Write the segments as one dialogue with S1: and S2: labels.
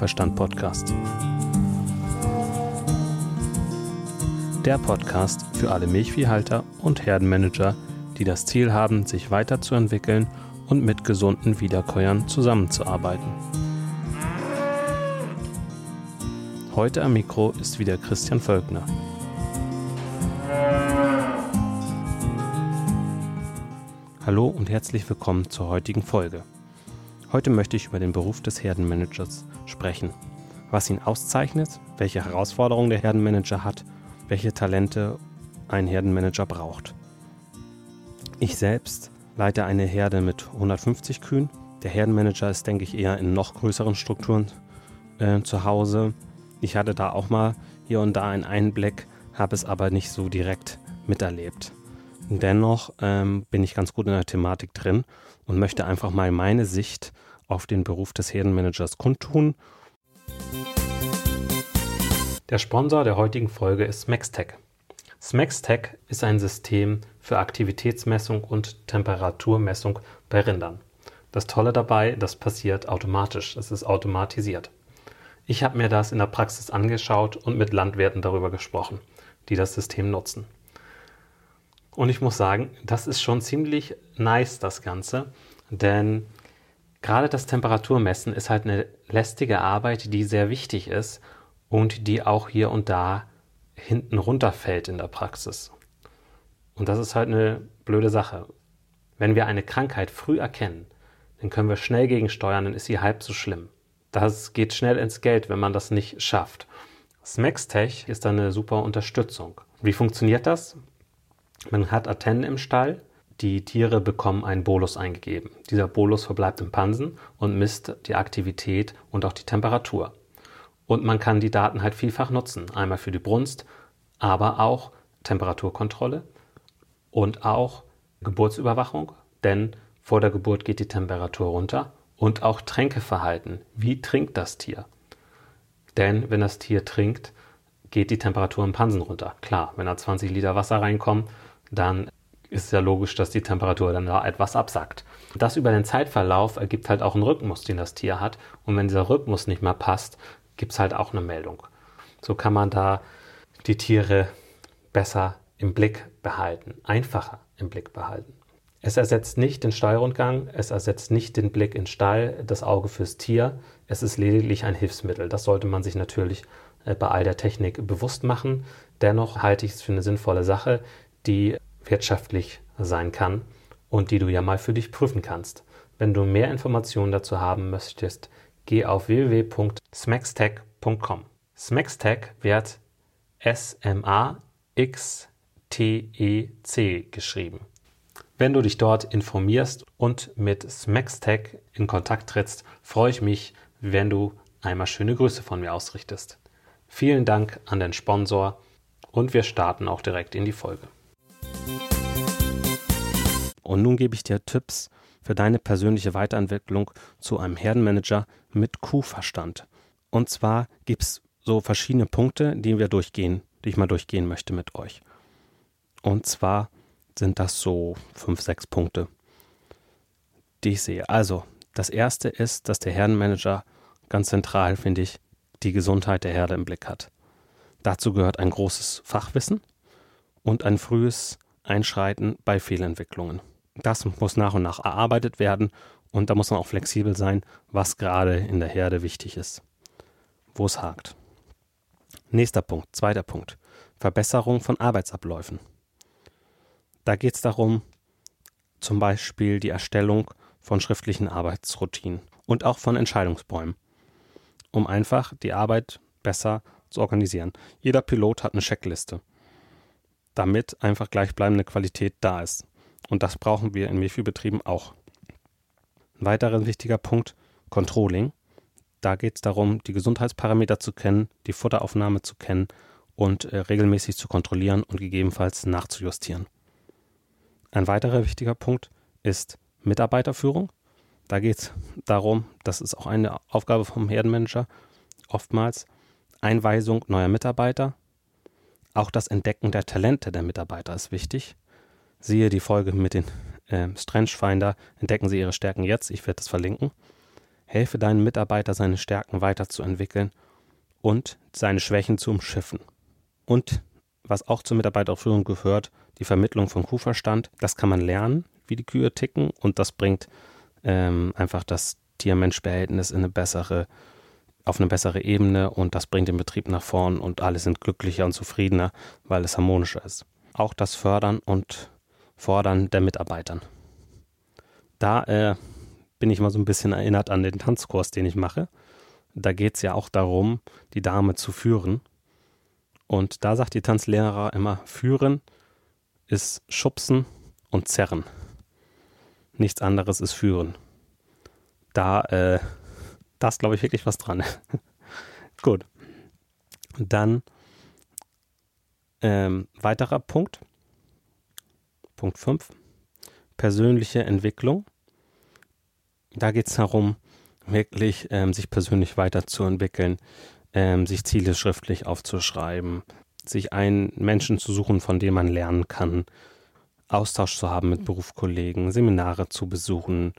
S1: Kuhverstand Podcast. Der Podcast für alle Milchviehhalter und Herdenmanager, die das Ziel haben, sich weiterzuentwickeln und mit gesunden Wiederkäuern zusammenzuarbeiten. Heute am Mikro ist wieder Christian Völkner. Hallo und herzlich willkommen zur heutigen Folge. Heute möchte ich über den Beruf des Herdenmanagers sprechen. Was ihn auszeichnet, welche Herausforderungen der Herdenmanager hat, welche Talente ein Herdenmanager braucht. Ich selbst leite eine Herde mit 150 Kühen. Der Herdenmanager ist, denke ich, eher in noch größeren Strukturen äh, zu Hause. Ich hatte da auch mal hier und da einen Einblick, habe es aber nicht so direkt miterlebt. Dennoch ähm, bin ich ganz gut in der Thematik drin und möchte einfach mal meine Sicht auf den Beruf des Herdenmanagers kundtun. Der Sponsor der heutigen Folge ist Smextech. Smextech ist ein System für Aktivitätsmessung und Temperaturmessung bei Rindern. Das Tolle dabei, das passiert automatisch, es ist automatisiert. Ich habe mir das in der Praxis angeschaut und mit Landwirten darüber gesprochen, die das System nutzen. Und ich muss sagen, das ist schon ziemlich nice, das Ganze. Denn gerade das Temperaturmessen ist halt eine lästige Arbeit, die sehr wichtig ist und die auch hier und da hinten runterfällt in der Praxis. Und das ist halt eine blöde Sache. Wenn wir eine Krankheit früh erkennen, dann können wir schnell gegensteuern, dann ist sie halb so schlimm. Das geht schnell ins Geld, wenn man das nicht schafft. Smextech ist eine super Unterstützung. Wie funktioniert das? Man hat Antennen im Stall. Die Tiere bekommen einen Bolus eingegeben. Dieser Bolus verbleibt im Pansen und misst die Aktivität und auch die Temperatur. Und man kann die Daten halt vielfach nutzen. Einmal für die Brunst, aber auch Temperaturkontrolle und auch Geburtsüberwachung, denn vor der Geburt geht die Temperatur runter und auch Tränkeverhalten. Wie trinkt das Tier? Denn wenn das Tier trinkt, geht die Temperatur im Pansen runter. Klar, wenn da 20 Liter Wasser reinkommen, dann ist ja logisch, dass die Temperatur dann da etwas absackt. Das über den Zeitverlauf ergibt halt auch einen Rhythmus, den das Tier hat. Und wenn dieser Rhythmus nicht mehr passt, gibt es halt auch eine Meldung. So kann man da die Tiere besser im Blick behalten, einfacher im Blick behalten. Es ersetzt nicht den Stallrundgang, es ersetzt nicht den Blick in Stall, das Auge fürs Tier. Es ist lediglich ein Hilfsmittel. Das sollte man sich natürlich äh, bei all der Technik bewusst machen. Dennoch halte ich es für eine sinnvolle Sache, die wirtschaftlich sein kann und die du ja mal für dich prüfen kannst. Wenn du mehr Informationen dazu haben möchtest, geh auf www.smextech.com. Smextech wird S-M-A-X-T-E-C geschrieben. Wenn du dich dort informierst und mit Smextech in Kontakt trittst, freue ich mich, wenn du einmal schöne Grüße von mir ausrichtest. Vielen Dank an den Sponsor und wir starten auch direkt in die Folge. Und nun gebe ich dir Tipps für deine persönliche Weiterentwicklung zu einem Herdenmanager mit Kuhverstand. Und zwar gibt es so verschiedene Punkte, die wir durchgehen, die ich mal durchgehen möchte mit euch. Und zwar sind das so fünf, sechs Punkte, die ich sehe. Also, das erste ist, dass der Herdenmanager ganz zentral, finde ich, die Gesundheit der Herde im Blick hat. Dazu gehört ein großes Fachwissen und ein frühes Einschreiten bei Fehlentwicklungen das muss nach und nach erarbeitet werden und da muss man auch flexibel sein, was gerade in der Herde wichtig ist, wo es hakt. Nächster Punkt, zweiter Punkt, Verbesserung von Arbeitsabläufen. Da geht es darum, zum Beispiel die Erstellung von schriftlichen Arbeitsroutinen und auch von Entscheidungsbäumen, um einfach die Arbeit besser zu organisieren. Jeder Pilot hat eine Checkliste, damit einfach gleichbleibende Qualität da ist. Und das brauchen wir in Milchviehbetrieben auch. Ein weiterer wichtiger Punkt, Controlling. Da geht es darum, die Gesundheitsparameter zu kennen, die Futteraufnahme zu kennen und äh, regelmäßig zu kontrollieren und gegebenenfalls nachzujustieren. Ein weiterer wichtiger Punkt ist Mitarbeiterführung. Da geht es darum, das ist auch eine Aufgabe vom Herdenmanager, oftmals Einweisung neuer Mitarbeiter. Auch das Entdecken der Talente der Mitarbeiter ist wichtig. Siehe die Folge mit den äh, Strange. Entdecken Sie Ihre Stärken jetzt. Ich werde das verlinken. Helfe deinen Mitarbeiter, seine Stärken weiterzuentwickeln und seine Schwächen zu umschiffen. Und was auch zur Mitarbeiterführung gehört, die Vermittlung von Kuhverstand. Das kann man lernen, wie die Kühe ticken und das bringt ähm, einfach das Tier-Mensch-Verhältnis in eine bessere, auf eine bessere Ebene und das bringt den Betrieb nach vorn und alle sind glücklicher und zufriedener, weil es harmonischer ist. Auch das Fördern und Fordern der Mitarbeitern. Da äh, bin ich mal so ein bisschen erinnert an den Tanzkurs, den ich mache. Da geht es ja auch darum, die Dame zu führen. Und da sagt die Tanzlehrer immer, führen ist schubsen und zerren. Nichts anderes ist führen. Da, äh, da ist, glaube ich, wirklich was dran. Gut. Dann ähm, weiterer Punkt. Punkt 5. Persönliche Entwicklung. Da geht es darum, wirklich ähm, sich persönlich weiterzuentwickeln, ähm, sich Ziele schriftlich aufzuschreiben, sich einen Menschen zu suchen, von dem man lernen kann, Austausch zu haben mit Berufskollegen, Seminare zu besuchen.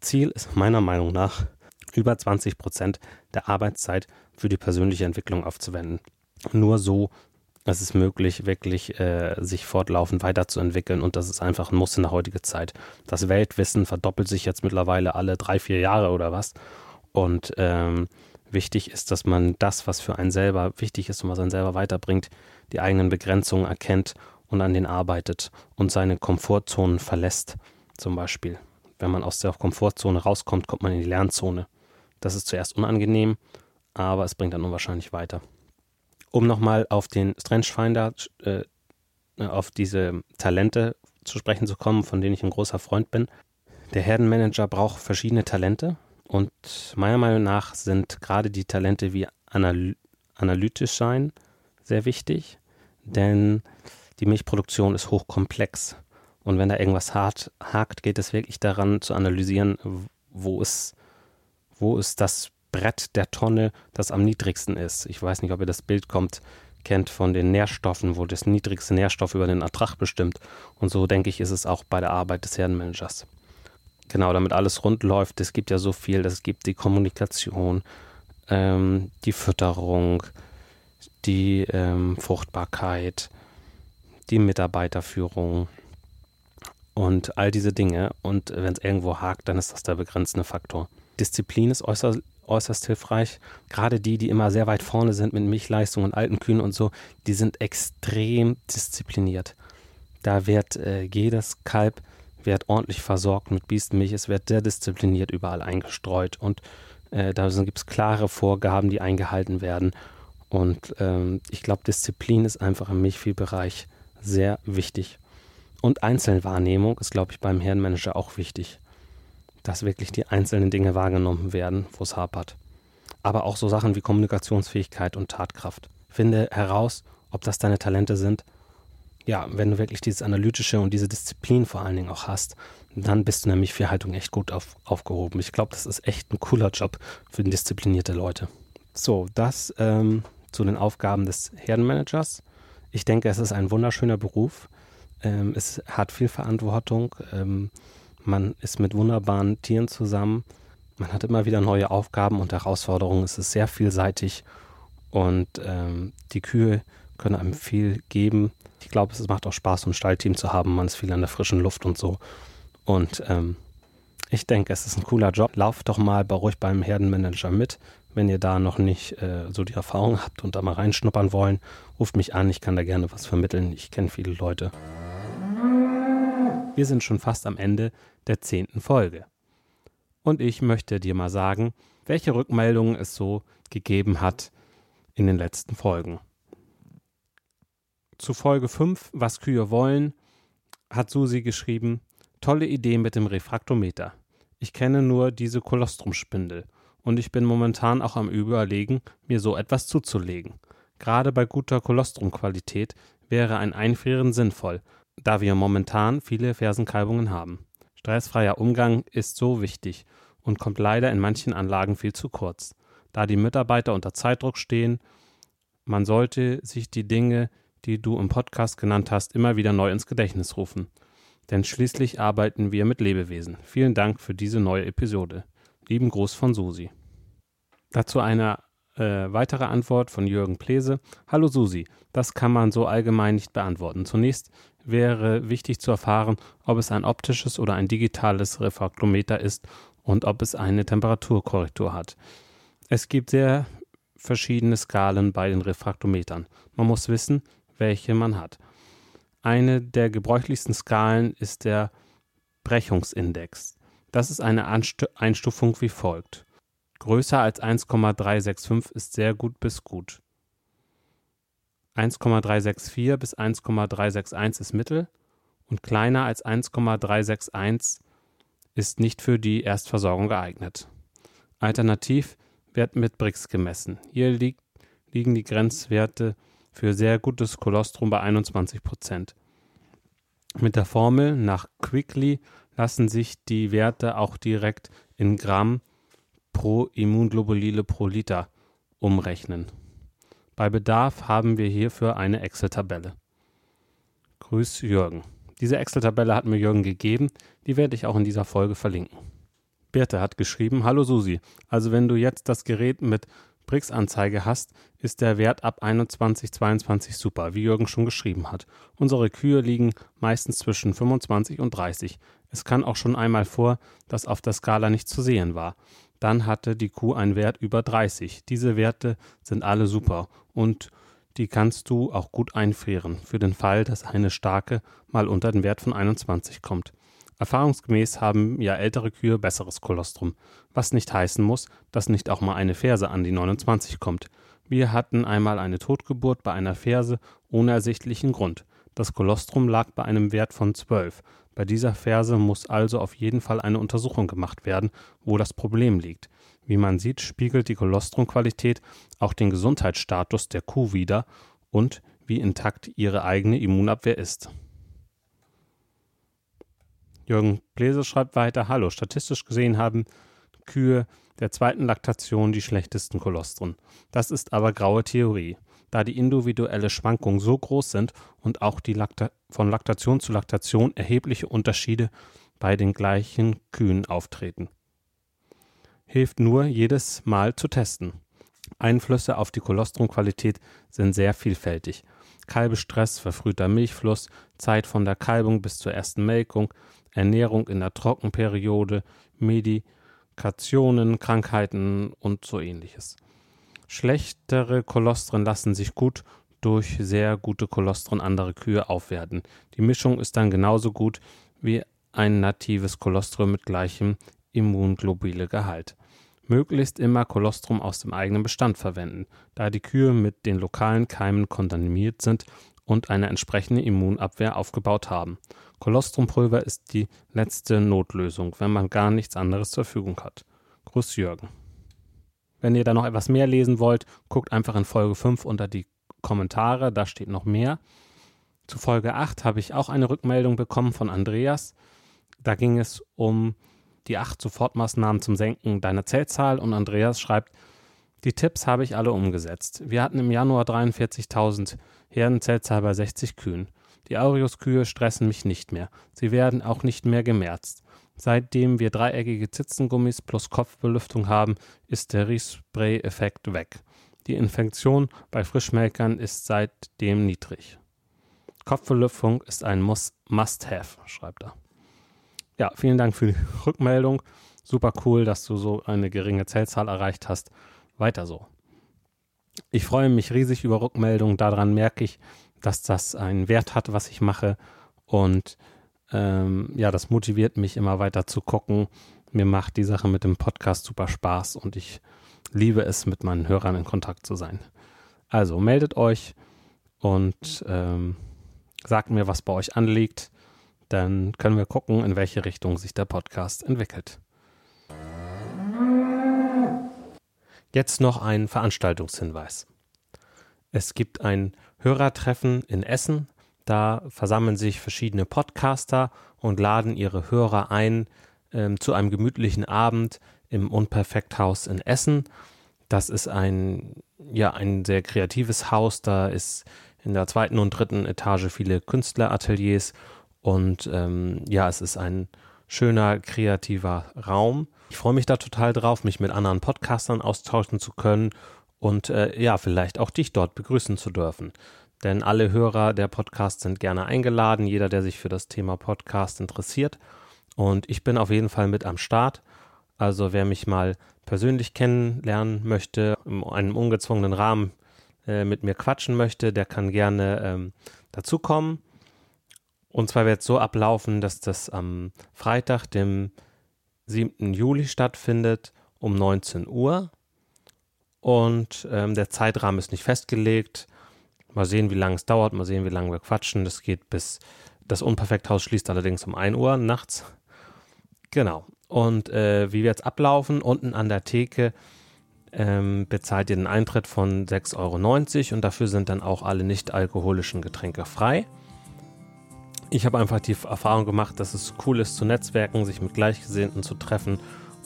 S1: Ziel ist meiner Meinung nach, über 20 Prozent der Arbeitszeit für die persönliche Entwicklung aufzuwenden. Nur so ist es möglich, wirklich äh, sich fortlaufend weiterzuentwickeln und das ist einfach ein Muss in der heutigen Zeit. Das Weltwissen verdoppelt sich jetzt mittlerweile alle drei, vier Jahre oder was. Und ähm, wichtig ist, dass man das, was für einen selber wichtig ist und was einen selber weiterbringt, die eigenen Begrenzungen erkennt und an denen arbeitet und seine Komfortzonen verlässt. Zum Beispiel, wenn man aus der Komfortzone rauskommt, kommt man in die Lernzone. Das ist zuerst unangenehm, aber es bringt dann unwahrscheinlich weiter. Um nochmal auf den Strange Finder, äh, auf diese Talente zu sprechen zu kommen, von denen ich ein großer Freund bin. Der Herdenmanager braucht verschiedene Talente und meiner Meinung nach sind gerade die Talente wie anal analytisch sein sehr wichtig, denn die Milchproduktion ist hochkomplex. Und wenn da irgendwas hart, hakt, geht es wirklich daran zu analysieren, wo ist, wo ist das Brett der Tonne, das am niedrigsten ist. Ich weiß nicht, ob ihr das Bild kommt, kennt von den Nährstoffen, wo das niedrigste Nährstoff über den Ertrag bestimmt. Und so denke ich, ist es auch bei der Arbeit des Herdenmanagers. Genau, damit alles rund läuft. Es gibt ja so viel. Es gibt die Kommunikation, ähm, die Fütterung, die ähm, Fruchtbarkeit, die Mitarbeiterführung und all diese Dinge. Und wenn es irgendwo hakt, dann ist das der begrenzende Faktor. Disziplin ist äußerst, äußerst hilfreich. Gerade die, die immer sehr weit vorne sind mit Milchleistung und alten Kühen und so, die sind extrem diszipliniert. Da wird äh, jedes Kalb wird ordentlich versorgt mit Biestenmilch. Es wird sehr diszipliniert überall eingestreut und äh, da gibt es klare Vorgaben, die eingehalten werden. Und ähm, ich glaube, Disziplin ist einfach im Milchviehbereich sehr wichtig. Und Einzelwahrnehmung ist, glaube ich, beim Herrenmanager auch wichtig, dass wirklich die einzelnen Dinge wahrgenommen werden, wo es hapert. Aber auch so Sachen wie Kommunikationsfähigkeit und Tatkraft. Finde heraus, ob das deine Talente sind. Ja, wenn du wirklich dieses Analytische und diese Disziplin vor allen Dingen auch hast, dann bist du nämlich für Haltung echt gut auf, aufgehoben. Ich glaube, das ist echt ein cooler Job für disziplinierte Leute. So, das ähm, zu den Aufgaben des Herdenmanagers. Ich denke, es ist ein wunderschöner Beruf. Ähm, es hat viel Verantwortung. Ähm, man ist mit wunderbaren Tieren zusammen. Man hat immer wieder neue Aufgaben und Herausforderungen. Es ist sehr vielseitig und ähm, die Kühe können einem viel geben. Ich glaube, es macht auch Spaß, ein Stallteam zu haben. Man ist viel an der frischen Luft und so. Und ähm, ich denke, es ist ein cooler Job. Lauft doch mal bei ruhig beim Herdenmanager mit. Wenn ihr da noch nicht äh, so die Erfahrung habt und da mal reinschnuppern wollen, ruft mich an. Ich kann da gerne was vermitteln. Ich kenne viele Leute. Wir sind schon fast am Ende der zehnten Folge. Und ich möchte dir mal sagen, welche Rückmeldungen es so gegeben hat in den letzten Folgen. Zu Folge 5, was Kühe wollen, hat Susi geschrieben, tolle Idee mit dem Refraktometer. Ich kenne nur diese Kolostrumspindel und ich bin momentan auch am Überlegen, mir so etwas zuzulegen. Gerade bei guter Kolostrumqualität wäre ein Einfrieren sinnvoll, da wir momentan viele Fersenkalbungen haben. Stressfreier Umgang ist so wichtig und kommt leider in manchen Anlagen viel zu kurz, da die Mitarbeiter unter Zeitdruck stehen. Man sollte sich die Dinge, die du im Podcast genannt hast, immer wieder neu ins Gedächtnis rufen. Denn schließlich arbeiten wir mit Lebewesen. Vielen Dank für diese neue Episode. Lieben Gruß von Susi. Dazu eine äh, weitere Antwort von Jürgen Plese. Hallo Susi, das kann man so allgemein nicht beantworten. Zunächst wäre wichtig zu erfahren, ob es ein optisches oder ein digitales Refraktometer ist und ob es eine Temperaturkorrektur hat. Es gibt sehr verschiedene Skalen bei den Refraktometern. Man muss wissen, welche man hat. Eine der gebräuchlichsten Skalen ist der Brechungsindex. Das ist eine Anst Einstufung wie folgt. Größer als 1,365 ist sehr gut bis gut. 1,364 bis 1,361 ist mittel und kleiner als 1,361 ist nicht für die Erstversorgung geeignet. Alternativ wird mit Brix gemessen. Hier liegt, liegen die Grenzwerte für sehr gutes Kolostrum bei 21 Prozent. Mit der Formel nach Quickly lassen sich die Werte auch direkt in Gramm pro Immunglobulile pro Liter umrechnen. Bei Bedarf haben wir hierfür eine Excel-Tabelle. Grüß Jürgen. Diese Excel-Tabelle hat mir Jürgen gegeben, die werde ich auch in dieser Folge verlinken. Birte hat geschrieben, Hallo Susi, also wenn du jetzt das Gerät mit Brix-Anzeige hast, ist der Wert ab 21, 22 super, wie Jürgen schon geschrieben hat. Unsere Kühe liegen meistens zwischen 25 und 30. Es kann auch schon einmal vor, dass auf der Skala nicht zu sehen war. Dann hatte die Kuh einen Wert über 30. Diese Werte sind alle super und die kannst du auch gut einfrieren, für den Fall, dass eine starke mal unter den Wert von 21 kommt. Erfahrungsgemäß haben ja ältere Kühe besseres Kolostrum, was nicht heißen muss, dass nicht auch mal eine Ferse an die 29 kommt. Wir hatten einmal eine Totgeburt bei einer Ferse ohne ersichtlichen Grund. Das Kolostrum lag bei einem Wert von 12. Bei dieser Ferse muss also auf jeden Fall eine Untersuchung gemacht werden, wo das Problem liegt. Wie man sieht, spiegelt die Kolostrumqualität auch den Gesundheitsstatus der Kuh wider und wie intakt ihre eigene Immunabwehr ist. Jürgen Bläse schreibt weiter, hallo, statistisch gesehen haben Kühe der zweiten Laktation die schlechtesten Kolostren. Das ist aber graue Theorie, da die individuelle Schwankungen so groß sind und auch die Lakta von Laktation zu Laktation erhebliche Unterschiede bei den gleichen Kühen auftreten. Hilft nur jedes Mal zu testen. Einflüsse auf die Kolostrumqualität sind sehr vielfältig. Kalbestress, verfrühter Milchfluss, Zeit von der Kalbung bis zur ersten Melkung, Ernährung in der Trockenperiode, Medikationen, Krankheiten und so ähnliches. Schlechtere Kolostren lassen sich gut durch sehr gute Kolostren anderer Kühe aufwerten. Die Mischung ist dann genauso gut wie ein natives Kolostrum mit gleichem immunglobule Gehalt. Möglichst immer Kolostrum aus dem eigenen Bestand verwenden, da die Kühe mit den lokalen Keimen kontaminiert sind und eine entsprechende Immunabwehr aufgebaut haben. Kolostrumpulver ist die letzte Notlösung, wenn man gar nichts anderes zur Verfügung hat. Gruß Jürgen. Wenn ihr da noch etwas mehr lesen wollt, guckt einfach in Folge 5 unter die Kommentare, da steht noch mehr. Zu Folge 8 habe ich auch eine Rückmeldung bekommen von Andreas. Da ging es um die acht Sofortmaßnahmen zum Senken deiner Zellzahl und Andreas schreibt, die Tipps habe ich alle umgesetzt. Wir hatten im Januar 43.000 Herdenzellzahl bei 60 Kühen. Die Aureus-Kühe stressen mich nicht mehr. Sie werden auch nicht mehr gemerzt. Seitdem wir dreieckige Zitzengummis plus Kopfbelüftung haben, ist der Riechspray-Effekt weg. Die Infektion bei Frischmelkern ist seitdem niedrig. Kopfbelüftung ist ein Must-Have, schreibt er. Ja, vielen Dank für die Rückmeldung. Super cool, dass du so eine geringe Zellzahl erreicht hast. Weiter so. Ich freue mich riesig über Rückmeldungen. Daran merke ich, dass das einen Wert hat, was ich mache. Und ähm, ja, das motiviert mich immer weiter zu gucken. Mir macht die Sache mit dem Podcast super Spaß und ich liebe es, mit meinen Hörern in Kontakt zu sein. Also meldet euch und ähm, sagt mir, was bei euch anliegt. Dann können wir gucken, in welche Richtung sich der Podcast entwickelt. Jetzt noch ein Veranstaltungshinweis. Es gibt ein Hörertreffen in Essen. Da versammeln sich verschiedene Podcaster und laden ihre Hörer ein äh, zu einem gemütlichen Abend im Unperfekthaus in Essen. Das ist ein, ja, ein sehr kreatives Haus. Da ist in der zweiten und dritten Etage viele Künstlerateliers und ähm, ja, es ist ein schöner, kreativer Raum. Ich freue mich da total drauf, mich mit anderen Podcastern austauschen zu können und äh, ja, vielleicht auch dich dort begrüßen zu dürfen. Denn alle Hörer der Podcasts sind gerne eingeladen, jeder, der sich für das Thema Podcast interessiert. Und ich bin auf jeden Fall mit am Start. Also wer mich mal persönlich kennenlernen möchte, in einem ungezwungenen Rahmen äh, mit mir quatschen möchte, der kann gerne ähm, dazukommen. Und zwar wird es so ablaufen, dass das am Freitag, dem 7. Juli stattfindet um 19 Uhr. Und ähm, der Zeitrahmen ist nicht festgelegt. Mal sehen, wie lange es dauert, mal sehen, wie lange wir quatschen. Das geht bis das Unperfekthaus schließt allerdings um 1 Uhr nachts. Genau. Und äh, wie wird es ablaufen? Unten an der Theke ähm, bezahlt ihr den Eintritt von 6,90 Euro und dafür sind dann auch alle nicht alkoholischen Getränke frei. Ich habe einfach die Erfahrung gemacht, dass es cool ist zu netzwerken, sich mit Gleichgesinnten zu treffen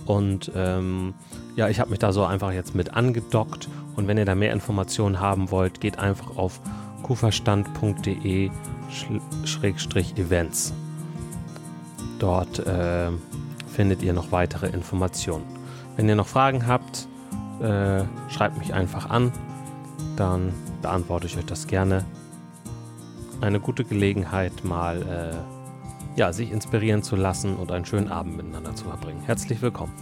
S1: und ähm, ja, ich habe mich da so einfach jetzt mit angedockt und wenn ihr da mehr Informationen haben wollt, geht einfach auf kuferstand.de-events. Dort äh, findet ihr noch weitere Informationen. Wenn ihr noch Fragen habt, äh, schreibt mich einfach an, dann beantworte ich euch das gerne. Eine gute Gelegenheit, mal äh, ja, sich inspirieren zu lassen und einen schönen Abend miteinander zu verbringen. Herzlich willkommen.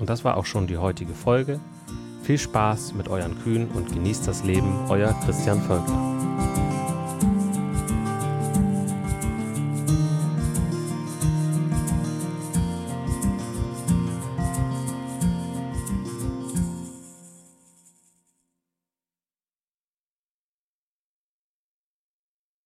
S1: Und das war auch schon die heutige Folge. Viel Spaß mit euren Kühen und genießt das Leben, euer Christian Völkler.